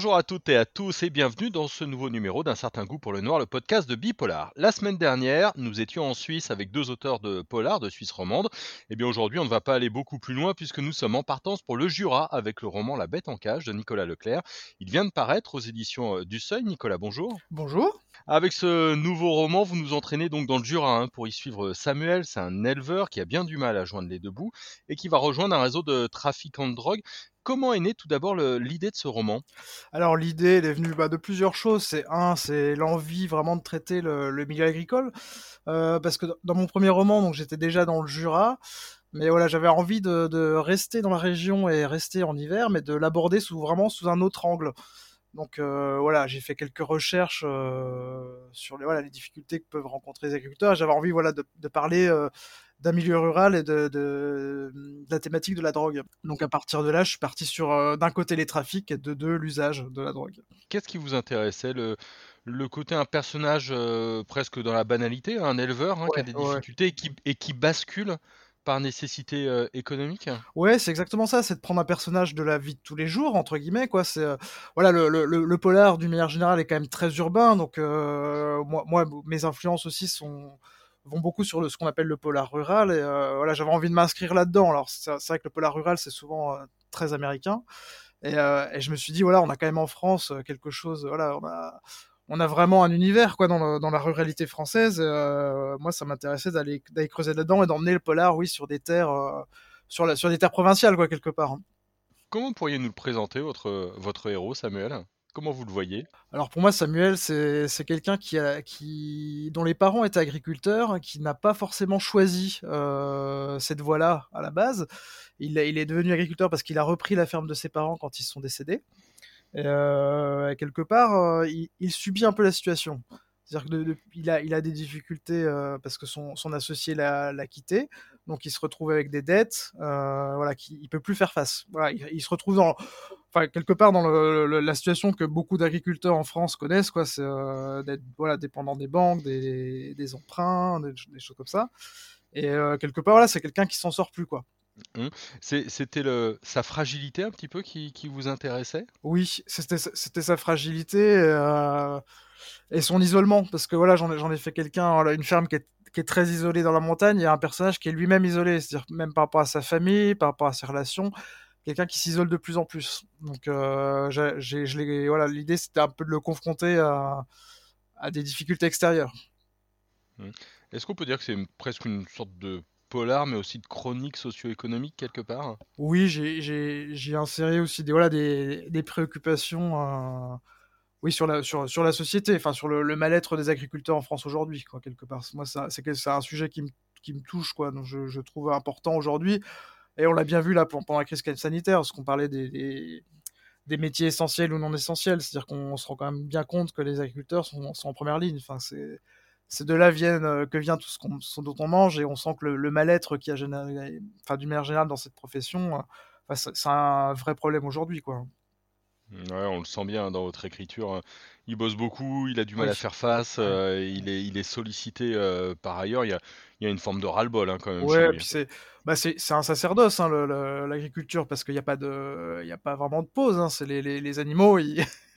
Bonjour à toutes et à tous et bienvenue dans ce nouveau numéro d'un certain goût pour le noir, le podcast de Bipolar. La semaine dernière, nous étions en Suisse avec deux auteurs de polar de Suisse romande. Et bien aujourd'hui, on ne va pas aller beaucoup plus loin puisque nous sommes en partance pour le Jura avec le roman La bête en cage de Nicolas Leclerc. Il vient de paraître aux éditions euh, du Seuil. Nicolas, bonjour. Bonjour. Avec ce nouveau roman, vous nous entraînez donc dans le Jura hein, pour y suivre Samuel. C'est un éleveur qui a bien du mal à joindre les deux bouts et qui va rejoindre un réseau de trafiquants de drogue Comment est née tout d'abord l'idée de ce roman? Alors l'idée, est venue bah, de plusieurs choses. C'est un, c'est l'envie vraiment de traiter le, milieu agricole, euh, parce que dans mon premier roman, donc j'étais déjà dans le Jura, mais voilà, j'avais envie de, rester dans la région et rester en hiver, mais de l'aborder sous vraiment sous un autre angle. Donc euh, voilà, j'ai fait quelques recherches euh, sur les, voilà, les difficultés que peuvent rencontrer les agriculteurs. J'avais envie voilà, de parler d'un milieu rural et de, de, la thématique de la drogue. Donc à partir de là, je suis parti sur euh, d'un côté les trafics et de deux l'usage de la drogue. Qu'est-ce qui vous intéressait le, le côté un personnage euh, presque dans la banalité, un éleveur hein, qui a des difficultés et, qui, et qui bascule par nécessité euh, économique? Ouais, c'est exactement ça, c'est de prendre un personnage de la vie de tous les jours, entre guillemets, quoi. C'est voilà, le, le, le, polar, d'une manière générale, est quand même très urbain, donc moi, moi, mes influences aussi sont vont beaucoup sur ce qu'on appelle le polar rural. Et euh, voilà, j'avais envie de m'inscrire là-dedans. Alors c'est vrai que le polar rural, c'est souvent euh, très américain. Et, euh, et, je me suis dit, voilà, on a quand même en France quelque chose. Voilà, on a, on a vraiment un univers quoi dans, la ruralité française. moi, ça m'intéressait d'aller d'aller creuser là-dedans et d'emmener le polar, oui, sur des terres, sur la, sur des terres provinciales, quoi, quelque part. Hein. Comment pourriez nous le présenter, votre, votre héros, Samuel? Comment vous le voyez? Alors pour moi, Samuel, c'est quelqu'un qui, dont les parents étaient agriculteurs, qui n'a pas forcément choisi euh, cette voie-là à la base. Il, il, est devenu agriculteur parce qu'il a repris la ferme de ses parents quand ils sont décédés. Et, euh, quelque part, euh, il, subit un peu la situation. C'est-à-dire qu'il a, il a des difficultés parce que son, associé l'a quitté, donc il se retrouve avec des dettes, voilà, qu'il peut plus faire face. Il se retrouve dans enfin quelque part dans la situation que beaucoup d'agriculteurs en France connaissent, quoi, c'est euh, d'être voilà dépendant des banques, des, emprunts, des, choses comme ça. Et euh, quelque part, voilà, c'est quelqu'un qui s'en sort plus, quoi. Mmh. C'était sa fragilité un petit peu qui, vous intéressait? Oui, c'était sa fragilité euh, et son isolement, parce que voilà, j'en ai, fait quelqu'un, une ferme qui est, qui est, très isolée dans la montagne, il y a un personnage qui est lui-même isolé, c'est-à-dire même par rapport à sa famille, par rapport à ses relations, quelqu'un qui s'isole de plus en plus. Donc, euh, j'ai, je voilà, l'idée c'était un peu de le confronter à, à des difficultés extérieures. Mmh. Est-ce qu'on peut dire que c'est presque une sorte de polar, mais aussi de chronique socio-économique quelque part? Oui, j'ai inséré aussi des, voilà, des, des préoccupations euh, oui, sur, la, sur, sur la société, enfin sur le, mal-être des agriculteurs en France aujourd'hui, quoi, quelque part. Moi, c'est un sujet qui me, qui me touche, quoi, donc je, je trouve important aujourd'hui. Et on l'a bien vu là pendant la crise sanitaire, parce qu'on parlait des, métiers essentiels ou non essentiels. C'est-à-dire qu'on se rend quand même bien compte que les agriculteurs sont, en première ligne. Enfin, c'est de là euh, que vient tout ce, dont on mange et on sent que le, mal-être qui a généré, enfin, d'une manière générale dans cette profession, euh, c'est un vrai problème aujourd'hui. Ouais, on le sent bien dans votre écriture. Il bosse beaucoup, il a du mal à faire face, euh, il, est, il est sollicité par ailleurs. Il y a, il y a une forme de ras-le-bol hein, quand même. Ouais, puis c'est bah c'est un sacerdoce hein, l'agriculture parce qu'il n'y a pas de y a pas vraiment de pause. Hein. C'est les, les, les, animaux ils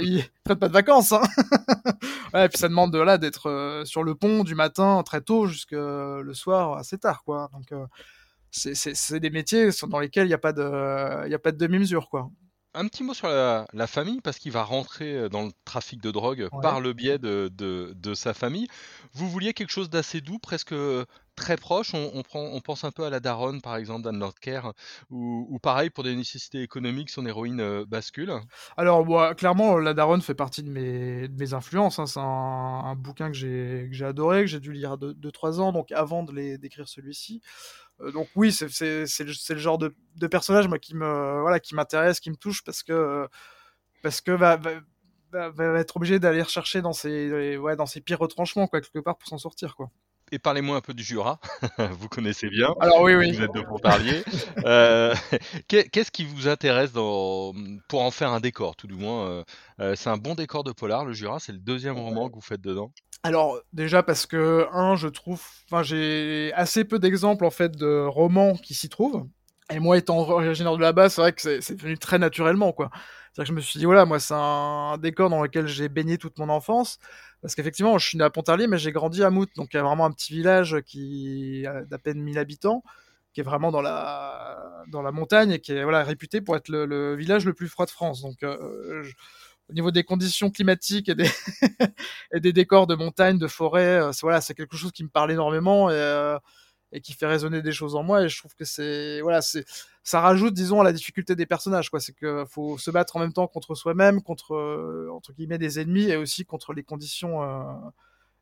ils prennent pas de vacances. Hein. ouais, puis ça demande de là d'être sur le pont du matin très tôt jusqu'à le soir assez tard quoi. Donc euh, c'est des métiers dans lesquels il n'y a pas de y a pas de demi-mesure quoi. Un petit mot sur la, famille, parce qu'il va rentrer euh, dans le trafic de drogue par le biais de, de, sa famille. Vous vouliez quelque chose d'assez doux, presque euh, très proche. On, prend, on pense un peu à la daronne, par exemple, d'Anne Lordker, ou, pareil, pour des nécessités économiques, son héroïne euh, bascule. Alors, moi, clairement, la daronne fait partie de mes, de mes influences. Hein. C'est un, bouquin que j'ai adoré, que j'ai dû lire 2-3 ans, donc avant d'écrire celui-ci. Euh, donc oui, c'est le, genre de, personnage moi, qui me voilà qui m'intéresse, qui me touche parce que parce que va, va, être obligé d'aller rechercher dans ses ouais, dans ses pires retranchements quoi quelque part pour s'en sortir quoi. Et parlez-moi un peu du Jura, vous connaissez bien. Alors oui, oui. Vous êtes de Pontarlier. euh, Qu'est-ce qui vous intéresse dans... pour en faire un décor, tout du moins euh, euh, C'est un bon décor de polar, le Jura. C'est le deuxième roman que vous faites dedans. Alors déjà parce que un, je trouve, enfin j'ai assez peu d'exemples en fait de romans qui s'y trouvent. Et moi étant originaire de là-bas, c'est vrai que c'est venu très naturellement quoi. C'est-à-dire que je me suis dit, voilà, moi, c'est un décor dans lequel j'ai baigné toute mon enfance. Parce qu'effectivement, je suis né à Pontarlier, mais j'ai grandi à Mout. Donc, il y a vraiment un petit village qui a d'à peine 1000 habitants, qui est vraiment dans la, dans la montagne et qui est voilà, réputé pour être le, village le plus froid de France. Donc, euh, au niveau des conditions climatiques et des, et des décors de montagne, de forêt, euh, voilà, c'est quelque chose qui me parle énormément et, euh, et qui fait résonner des choses en moi. Et je trouve que c'est voilà, c'est ça rajoute, disons, à la difficulté des personnages. Quoi, c'est que faut se battre en même temps contre soi-même, contre euh, entre guillemets des ennemis et aussi contre les conditions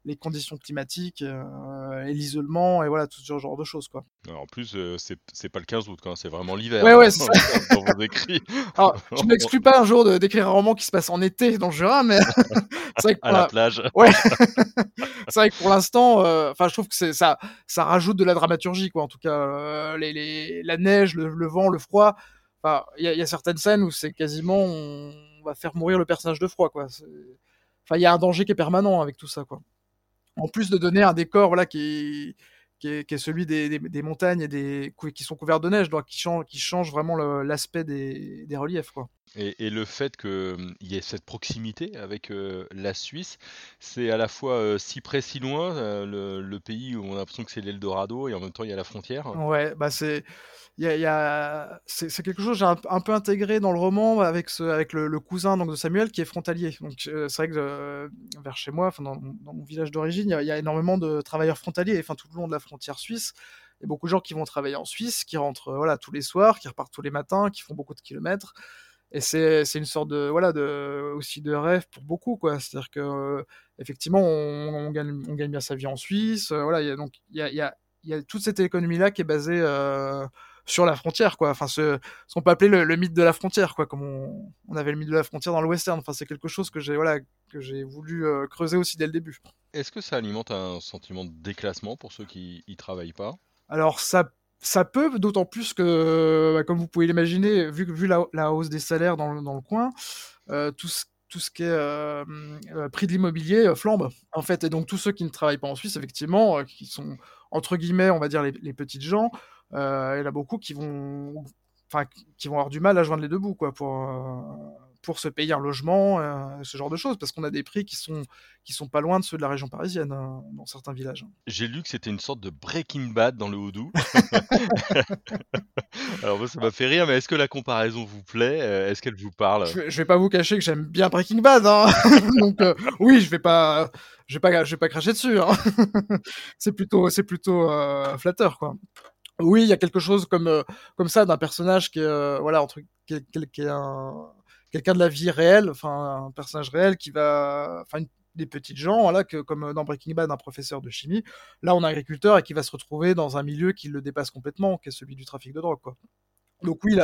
les conditions climatiques euh, et l'isolement et voilà tout ce genre de choses quoi. en plus euh, c'est pas le 15 août quand c'est vraiment l'hiver. Ouais ouais c'est ça. dans vos écrits. Alors je m'exclus pas un jour d'écrire un roman qui se passe en été dans le Jura mais c'est vrai que à la plage. Ouais. c'est vrai que pour l'instant euh, enfin je trouve que c'est ça ça rajoute de la dramaturgie quoi en tout cas les, les, la neige le, vent le froid enfin il y, y, a certaines scènes où c'est quasiment on va faire mourir le personnage de froid quoi. Enfin, il y a un danger qui est permanent avec tout ça, quoi en plus de donner un décor voilà qui est, celui des, montagnes et des qui sont couvertes de neige, qui change, qui change vraiment l'aspect des, reliefs. Et, le fait qu'il y ait cette proximité avec la Suisse, c'est à la fois si près si loin, le, pays où on a l'impression que c'est l'Eldorado et en même temps il y a la frontière. Ouais, bah c'est y y a... c'est quelque chose que j'ai un, peu intégré dans le roman avec, le, cousin donc, de Samuel qui est frontalier. Donc c'est vrai que vers chez moi, dans, mon village d'origine, il y, a énormément de travailleurs frontaliers, enfin tout le long de la frontière suisse. Il y a beaucoup de gens qui vont travailler en Suisse, qui rentrent voilà tous les soirs, qui repartent tous les matins, qui font beaucoup de kilomètres. Et c'est une sorte de voilà de aussi de rêve pour beaucoup quoi. C'est-à-dire que effectivement on, gagne on gagne bien sa vie en Suisse. voilà, il y a donc il y a, y, a, y a toute cette économie là qui est basée sur la frontière, quoi. Enfin, ce, ce qu'on peut appeler le, mythe de la frontière, quoi, comme on, avait le mythe de la frontière dans le western. Enfin, c'est quelque chose que j'ai, voilà, que j'ai voulu euh, creuser aussi dès le début. Est-ce que ça alimente un sentiment de déclassement pour ceux qui y travaillent pas? Alors, ça, ça peut, d'autant plus que, bah, comme vous pouvez l'imaginer, vu, vu la, hausse des salaires dans le, dans le coin, euh, tout ce tout ce qui est euh, prix de l'immobilier flambe en fait. Et donc tous ceux qui ne travaillent pas en Suisse effectivement qui sont entre guillemets on va dire les, les petites gens euh, il y en a beaucoup qui vont, qui vont avoir du mal à joindre les deux bouts, quoi, pour euh, pour se payer un logement, euh, ce genre de choses, parce qu'on a des prix qui sont qui sont pas loin de ceux de la région parisienne dans certains villages. J'ai lu que c'était une sorte de Breaking Bad dans le Houdou. Alors moi ça m'a fait rire, mais est-ce que la comparaison vous plaît? Est-ce qu'elle vous parle? Je, je, vais pas vous cacher que j'aime bien Breaking Bad, hein donc oui, je vais pas, je vais pas, je vais pas cracher dessus. Hein c'est plutôt, c'est plutôt flatteur, quoi oui, il y a quelque chose comme euh, comme ça d'un personnage qui est euh, voilà entre qui est, un quelqu'un de la vie réelle, enfin un personnage réel qui va enfin des petites gens voilà que comme dans Breaking Bad un professeur de chimie, là on a un agriculteur et qui va se retrouver dans un milieu qui le dépasse complètement, qui est celui du trafic de drogue quoi. Donc oui,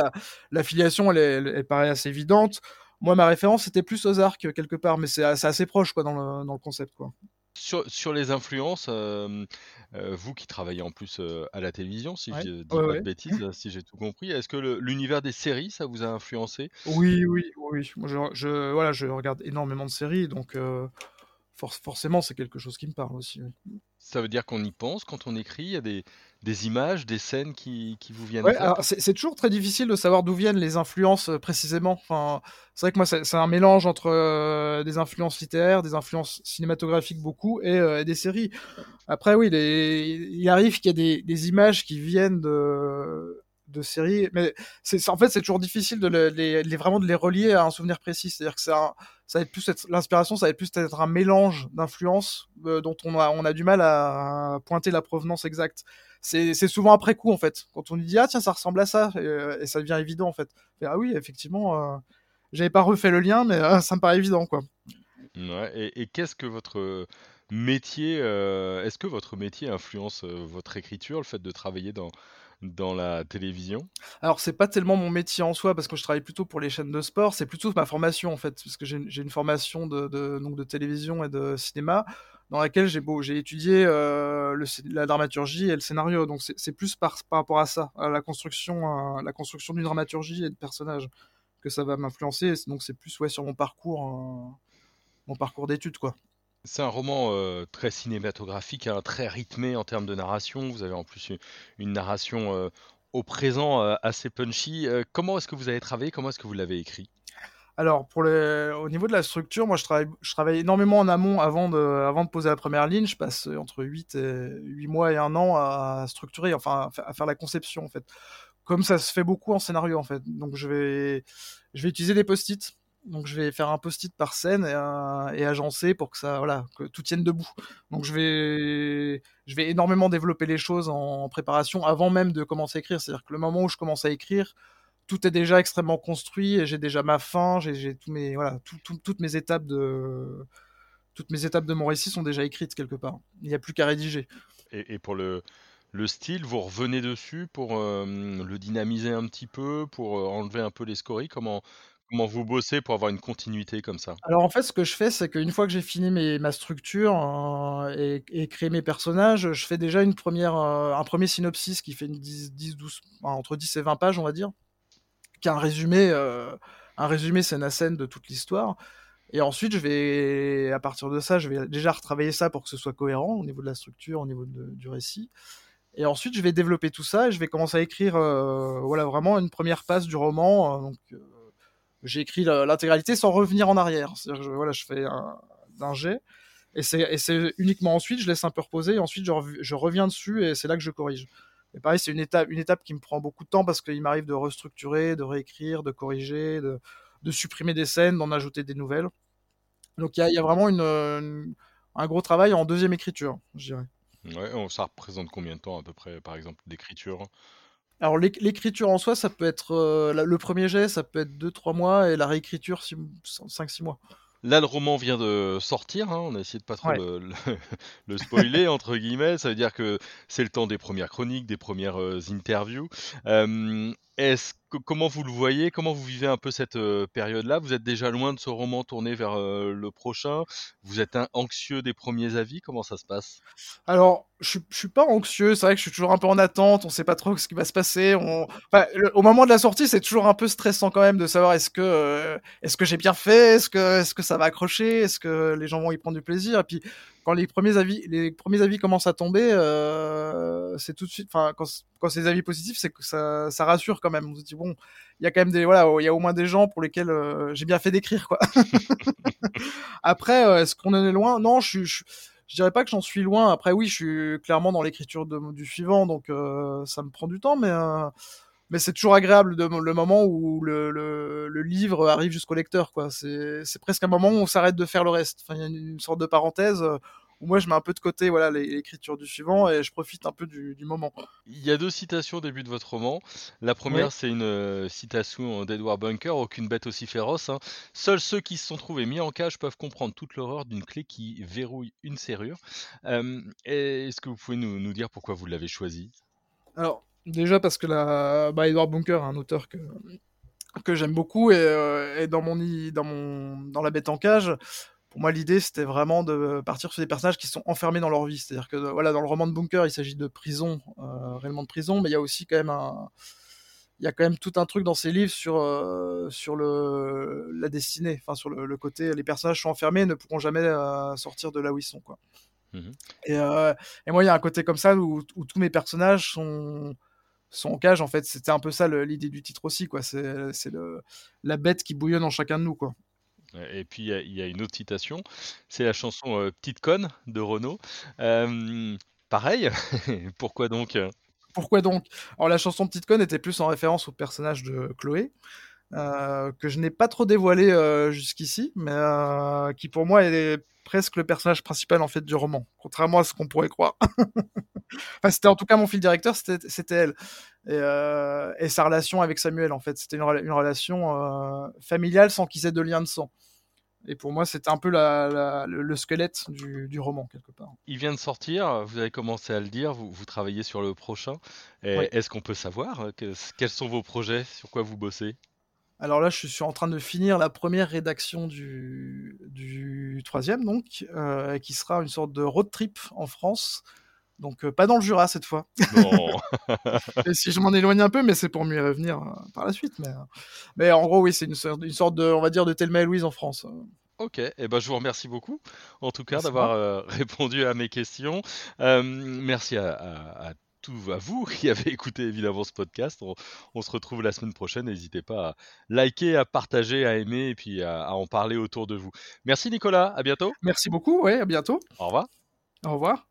la, filiation, elle, elle, paraît assez évidente. Moi, ma référence, c'était plus aux arcs, quelque part, mais c'est assez proche, quoi, dans le, dans le concept, quoi. Sur, sur les influences, euh, euh, vous qui travaillez en plus euh, à la télévision, si je dis pas de bêtises, si j'ai tout compris, est-ce que l'univers des séries, ça vous a influencé? Oui, oui, oui. Moi, je, je, voilà, je regarde énormément de séries, donc forcément, c'est quelque chose qui me parle aussi. Ça veut dire qu'on y pense quand on écrit Il y a des, des images, des scènes qui, qui vous viennent ouais, c'est, toujours très difficile de savoir d'où viennent les influences euh, précisément. Enfin, c'est vrai que moi, c'est, un mélange entre euh, des influences littéraires, des influences cinématographiques beaucoup et, euh, des séries. Après, oui, il arrive qu'il y a des, des images qui viennent de de séries, mais c'est en fait c'est toujours difficile de les, vraiment de les relier à un souvenir précis. C'est-à-dire que ça, ça va être plus l'inspiration, ça va être plus être un mélange d'influences euh, dont on a on a du mal à pointer la provenance exacte. C'est souvent après coup en fait, quand on dit ah tiens ça ressemble à ça et, euh, ça devient évident en fait. ah oui effectivement, euh, j'avais pas refait le lien mais ça me paraît évident quoi. Ouais, et, et qu'est-ce que votre métier, est-ce que votre métier influence votre écriture, le fait de travailler dans dans la télévision. Alors, c'est pas tellement mon métier en soi, parce que je travaille plutôt pour les chaînes de sport, c'est plutôt ma formation en fait, parce que j'ai une formation de, donc de télévision et de cinéma, dans laquelle j'ai j'ai étudié euh, la dramaturgie et le scénario, donc c'est plus par, par rapport à ça, à la construction, construction d'une dramaturgie et de personnages, que ça va m'influencer, donc c'est plus ouais, sur mon parcours, euh, mon parcours d'études quoi. C'est un roman euh, très cinématographique, hein, très rythmé en termes de narration. Vous avez en plus une, narration euh, au présent euh, assez punchy. comment est-ce que vous avez travaillé? Comment est-ce que vous l'avez écrit? Alors, au niveau de la structure, moi, je travaille, énormément en amont avant de, poser la première ligne. Je passe entre 8, et, 8 mois et un an à structurer, enfin, à faire la conception, en fait. Comme ça se fait beaucoup en scénario, en fait. Donc, je vais utiliser des post-it. Donc, je vais faire un post-it par scène et, agencer pour que ça, voilà, que tout tienne debout. Donc, je vais, je vais énormément développer les choses en préparation avant même de commencer à écrire. C'est-à-dire que le moment où je commence à écrire, tout est déjà extrêmement construit et j'ai déjà ma fin, j'ai tous mes voilà, toutes mes étapes de toutes mes étapes de mon récit sont déjà écrites quelque part. Il n'y a plus qu'à rédiger. Et, pour le, le style, vous revenez dessus pour euh, le dynamiser un petit peu, pour euh, enlever un peu les scories? Comment comment vous bossez pour avoir une continuité comme ça? Alors en fait, ce que je fais, c'est qu'une fois que j'ai fini ma structure euh, et, créé mes personnages, je fais déjà une première, un premier synopsis qui fait une 10, 10 12, entre 10 et 20 pages, on va dire qu'un résumé, euh, un résumé scène à scène de toute l'histoire. Et ensuite, je vais, à partir de ça, je vais déjà retravailler ça pour que ce soit cohérent au niveau de la structure, au niveau du récit. Et ensuite, je vais développer tout ça et je vais commencer à écrire, euh, voilà, vraiment une première passe du roman. Euh, j'ai écrit l'intégralité sans revenir en arrière. C'est-à-dire, je, voilà, je fais un, jet. Et c'est uniquement ensuite, je laisse un peu reposer et ensuite je, reviens dessus et c'est là que je corrige. Et pareil, c'est une étape, une étape qui me prend beaucoup de temps parce qu'il m'arrive de restructurer, de réécrire, de corriger, de, supprimer des scènes, d'en ajouter des nouvelles. Donc il y, a, vraiment un gros travail en deuxième écriture, je dirais. Ouais, ça représente combien de temps à peu près, par exemple, d'écriture? Alors l'écriture en soi, ça peut être euh, le premier jet, ça peut être 2-3 mois, et la réécriture 5-6 mois. Là, le roman vient de sortir. Hein, on a essayé de pas trop le, spoiler entre guillemets. Ça veut dire que c'est le temps des premières chroniques, des premières euh, interviews. est-ce comment vous le voyez? Comment vous vivez un peu cette euh, période-là? Vous êtes déjà loin de ce roman tourné vers euh, le prochain? Vous êtes anxieux des premiers avis? Comment ça se passe? Alors, je, je suis pas anxieux. C'est vrai que je suis toujours un peu en attente. On sait pas trop ce qui va se passer. Au moment de la sortie, c'est toujours un peu stressant quand même de savoir est-ce que euh, est-ce que j'ai bien fait? Est-ce que est-ce que ça va accrocher? Est-ce que les gens vont y prendre du plaisir? Et puis les premiers avis, les premiers avis commencent à tomber, euh, c'est tout de suite, enfin, quand, quand c'est des avis positifs, c'est que ça, rassure quand même. On se dit bon, il y a quand même des, voilà, il y a au moins des gens pour lesquels euh, j'ai bien fait d'écrire, quoi. Après, euh, est-ce qu'on en est loin? Non, je, je, dirais pas que j'en suis loin. Après, oui, je suis clairement dans l'écriture du suivant, donc ça me prend du temps, mais c'est toujours agréable le moment où le, livre arrive jusqu'au lecteur. C'est presque un moment où on s'arrête de faire le reste. Il y a une, sorte de parenthèse où moi je mets un peu de côté voilà l'écriture du suivant et je profite un peu du, du, moment. Il y a deux citations au début de votre roman. La première, c'est une euh, citation d'Edward Bunker Aucune bête aussi féroce. Hein. Seuls ceux qui se sont trouvés mis en cage peuvent comprendre toute l'horreur d'une clé qui verrouille une serrure. Euh, Est-ce que vous pouvez nous, nous dire pourquoi vous l'avez choisi? Alors, Déjà parce que la, bah, Edward Bunker, un auteur que, que j'aime beaucoup, et, euh, dans, mon, dans, mon, dans La bête en cage, pour moi, l'idée, c'était vraiment de partir sur des personnages qui sont enfermés dans leur vie. C'est-à-dire que, voilà, dans le roman de Bunker, il s'agit de prison, euh, réellement de prison, mais il y a aussi quand même un. Il y a quand même tout un truc dans ces livres sur, euh, sur le, la destinée, enfin sur le, côté, les personnages sont enfermés et ne pourront jamais sortir de là où ils sont. Quoi. Mmh et, et, moi, il y a un côté comme ça où, où tous mes personnages sont, son cage en fait c'était un peu ça l'idée du titre aussi quoi c'est la bête qui bouillonne en chacun de nous quoi et puis il y, a une autre citation c'est la chanson euh, Petite conne de Renaud. Pareil pourquoi donc pourquoi donc? Alors la chanson Petite conne était plus en référence au personnage de Chloé euh, que je n'ai pas trop dévoilé euh, jusqu'ici, mais euh, qui pour moi est presque le personnage principal en fait du roman, contrairement à ce qu'on pourrait croire. enfin, c'était en tout cas mon fil directeur, c'était elle. Et, et, sa relation avec Samuel, en fait, c'était une, une, relation familiale sans qu'ils aient de lien de sang. Et pour moi, c'était un peu la, la, le, squelette du, du, roman, quelque part. Il vient de sortir, vous avez commencé à le dire, vous, vous travaillez sur le prochain. Est-ce qu'on peut savoir que, quels sont vos projets, sur quoi vous bossez? Alors là, je suis en train de finir la première rédaction du, du troisième, donc, euh, qui sera une sorte de road trip en France. Donc euh, pas dans le Jura cette fois. et si je m'en éloigne un peu, mais c'est pour mieux revenir euh, par la suite. Mais, mais en gros, oui, c'est une, une, sorte de, on va dire, de Thelma et Louise en France. Ok, et eh ben, je vous remercie beaucoup, en tout cas, d'avoir répondu à mes questions. merci à à vous qui avez écouté évidemment ce podcast. On, se retrouve la semaine prochaine. N'hésitez pas à liker, à partager, à aimer et puis à, en parler autour de vous. Merci Nicolas, à bientôt. Merci beaucoup, ouais, à bientôt. Au revoir. Au revoir.